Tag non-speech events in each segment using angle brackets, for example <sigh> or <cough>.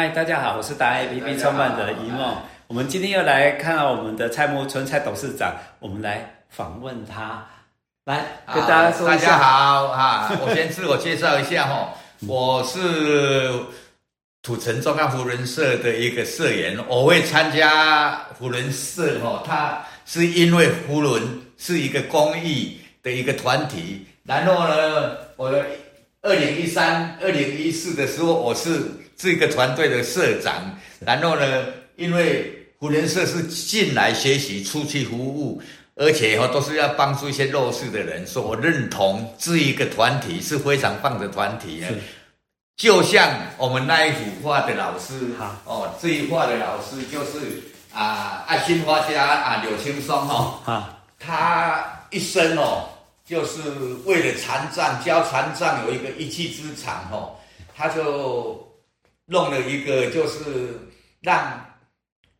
嗨，大家好，我是达人 APP 创办者一梦。我们今天又来看到我们的蔡木春蔡董事长，我们来访问他，来跟大家说一下。大家好啊，我先自我介绍一下哈，我是土城中央扶轮社的一个社员。我会参加福轮社哈，他是因为福轮是一个公益的一个团体。然后呢，我二零一三、二零一四的时候，我是。这个团队的社长，然后呢，因为扶轮社是进来学习、出去服务，而且哈都是要帮助一些弱势的人，所以我认同这一个团体是非常棒的团体。就像我们那一幅画的老师，哦，这一画的老师就是啊，爱心画家啊，柳青松哈，他一生哦，就是为了残障，教残障有一个一技之长哦，他就。弄了一个，就是让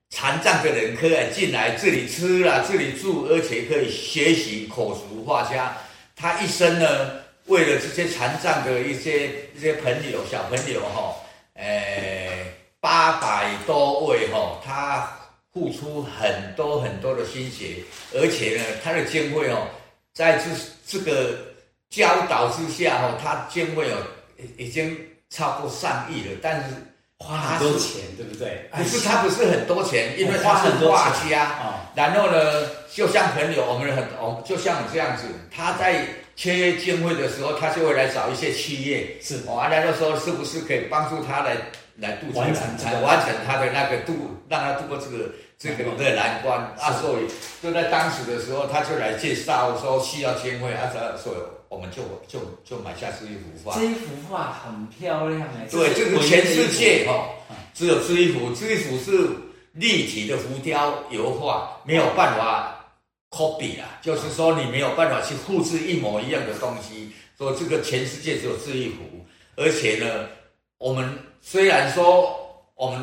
残障的人可以进来这里吃了，这里住，而且可以学习口述画家。他一生呢，为了这些残障的一些一些朋友、小朋友哈，呃，八百多位哈，他付出很多很多的心血，而且呢，他的经费哦，在这这个教导之下哈，他经费哦已经。超过上亿了，但是花很多钱，对不对？不是他不是很多钱，因为他是画家啊。然后呢，就像朋友，我们很，我就像你这样子，他在缺经费的时候，他就会来找一些企业，是，完了就说是不是可以帮助他来来度完成完成他的那个度，让他度过这个这个的难关啊。所以就在当时的时候，他就来介绍说需要签绘啊，这所以。我们就就就买下这一幅画，这一幅画很漂亮哎。对，这个全世界哈，只有这一幅，这一幅是立体的浮雕油画，没有办法 copy 啊，就是说你没有办法去复制一模一样的东西。说这个全世界只有这一幅，而且呢，我们虽然说我们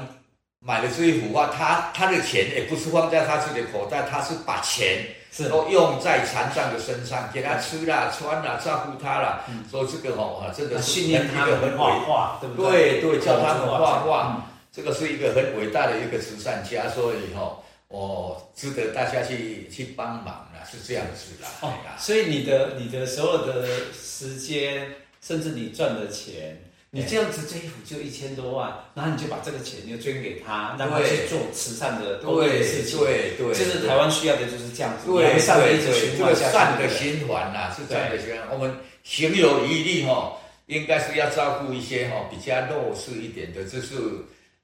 买了这一幅画，他他的钱也不是放在他自己的口袋，他是把钱。都用在残障的身上，给他吃啦、穿啦、照顾他啦。说这个哦，这个是一个很伟大，对不对？对对，教他们画画，这个是一个很伟大的一个慈善家，所以哈，我值得大家去去帮忙啦，是这样子啦。哦，所以你的你的所有的时间，甚至你赚的钱。你这样子这衣服就一千多万，然后你就把这个钱就捐给他，让他去做慈善的公益事情。对对，就是台湾需要的就是这样子，对善的一个循环，善的循环呐，是这样的循环。我们行有余力哈，应该是要照顾一些哈比较弱势一点的，这是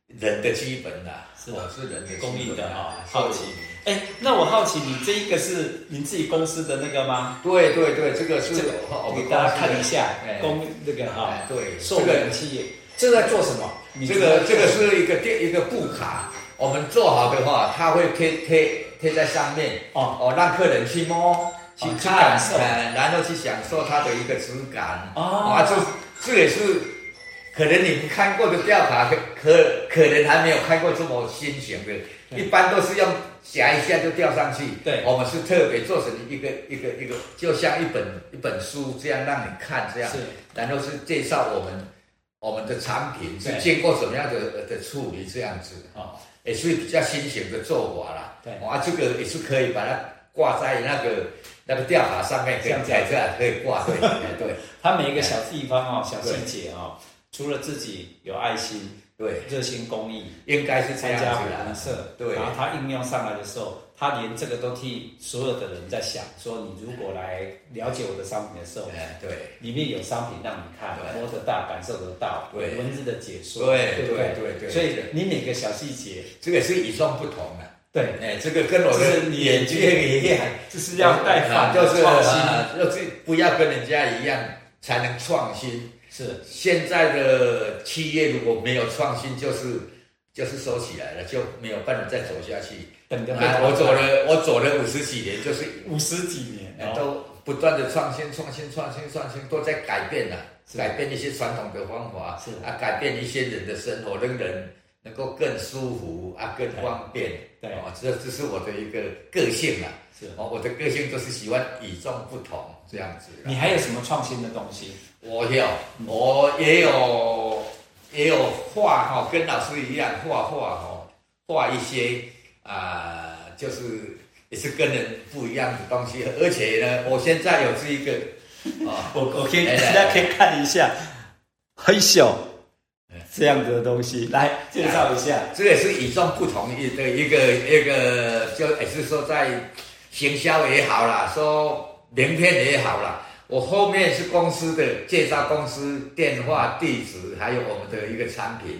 人的基本呐，是吧？是人的公益的哈。好奇。哎，那我好奇，你这一个是您自己公司的那个吗？对对对，这个是这个，我给大家看一下，公那个哈，对，受人企业，这个在做什么？这个这个是一个电一个布卡，我们做好的话，它会贴贴贴在上面，哦。哦，让客人去摸去看，然后去享受它的一个质感，啊，这这也是可能你们看过的吊卡，可可可能还没有看过这么新型的。一般都是用夹一下就吊上去，对，我们是特别做成一个一个一个，就像一本一本书这样让你看这样，是，然后是介绍我们我们的产品是经过什么样的的处理这样子。啊，也是比较新型的做法啦，对，啊，这个也是可以把它挂在那个那个吊塔上面，可以这样可以挂，对对，<laughs> 它每一个小地方哦，小细节哦，除了自己有爱心。对，热心公益应该是参加扶轮社，对。然后他应用上来的时候，他连这个都替所有的人在想，说你如果来了解我的商品的时候，对，里面有商品让你看，摸得到，感受得到，对，文字的解说，对对对对。所以你每个小细节，这个是与众不同的。对，哎，这个跟我的眼睛一样，就是要带反，就是创新，要不要跟人家一样才能创新。是。现在的企业如果没有创新，就是就是收起来了，就没有办法再走下去。我走了，我走了五十几年，就是五十几年，都不断的创新、创新、创新、创新，都在改变了，改变一些传统的方法，是。啊，改变一些人的生活，让人能够更舒服啊，更方便。对，哦，这这是我的一个个性啊。是哦，我的个性就是喜欢与众不同这样子。你还有什么创新的东西？我有，我也有也有画哈，跟老师一样画画哈，画一些啊、呃，就是也是跟人不一样的东西。而且呢，我现在有这一个啊，<laughs> 我我可以大家可以看一下，很小这样子的东西，来介绍一下。这也是与众不同的一个一个就也是说在行销也好啦，说名片也好啦。我后面是公司的介绍，公司电话、地址，还有我们的一个产品。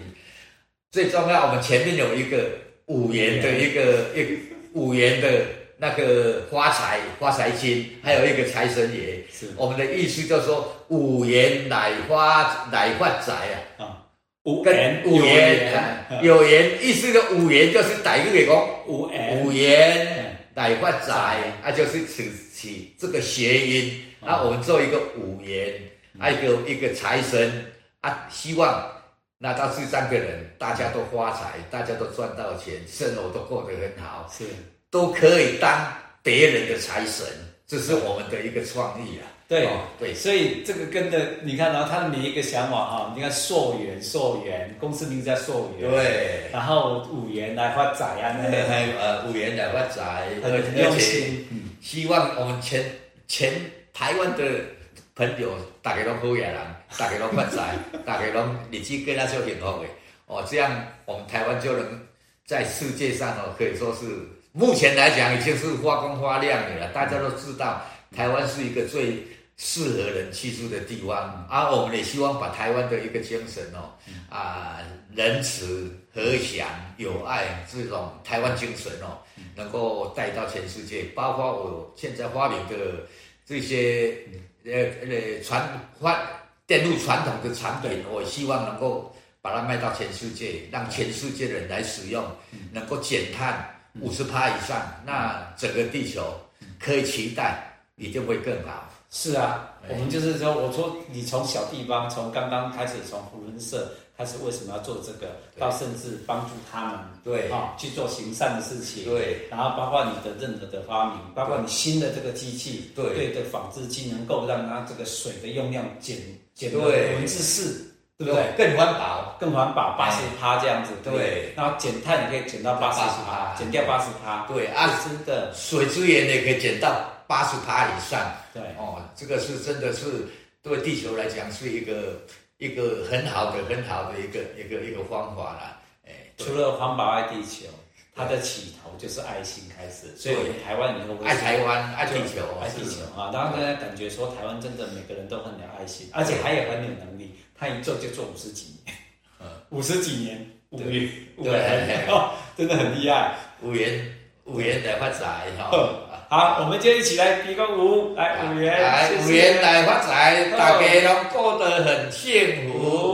最重要，我们前面有一个五元的一个一个五元的那个发财发财金，还有一个财神爷。是我们的意思，就是说五元来发来发财啊！啊，五元五元有缘，意思的五元就是打一个给公五五元来发财，啊，就是取取这个谐音。那我们做一个五元，还有一个一个财神啊，希望那到这三个人，大家都发财，大家都赚到钱，生活都过得很好，是。都可以当别人的财神，这是我们的一个创意啊。对对，所以这个跟的，你看，然后他的每一个想法哈，你看溯源溯源，公司名字叫溯源，对，然后五元来发财啊，那个呃 <laughs> 五元来发财，很用心，希望我们全全。台湾的朋友，大家都好野人，大家都发财，<laughs> 大家都日子过得就幸福的哦。这样我们台湾就能在世界上哦，可以说是目前来讲已经是发光发亮的了。大家都知道，台湾是一个最适合人居住的地方，而、啊、我们也希望把台湾的一个精神哦，啊，仁慈、和祥、友爱这种台湾精神哦，能够带到全世界，包括我现在发明的。这些呃呃传发电路传统的产品，我希望能够把它卖到全世界，让全世界的人来使用，能够减碳五十趴以上，那整个地球可以期待一定会更好。是啊，我们就是说，我说你从小地方，从刚刚开始，从扶轮社。他是为什么要做这个？到甚至帮助他们，对啊，去做行善的事情，对。然后包括你的任何的发明，包括你新的这个机器，对对的纺织机，能够让它这个水的用量减减到百分之四，对不对？更环保，更环保，八十趴这样子，对。然后减碳也可以减到八十趴，减掉八十趴，对啊，真的。水资源也可以减到八十趴以上，对哦，这个是真的是对地球来讲是一个。一个很好的、很好的一个、一个、一个方法啦。哎，除了环保爱地球，它的起头就是爱心开始。所以，我们台湾以后爱台湾、爱地球、爱地球啊！然后大家感觉说，台湾真的每个人都很有爱心，而且还有很有能力。他一做就做五十几年，嗯，<laughs> 五十几年，五元，对，<laughs> 真的很厉害。五元，五元来发财哈。好，我们就一起来比个五，来五元，来五元来发财，大家都过得很幸福。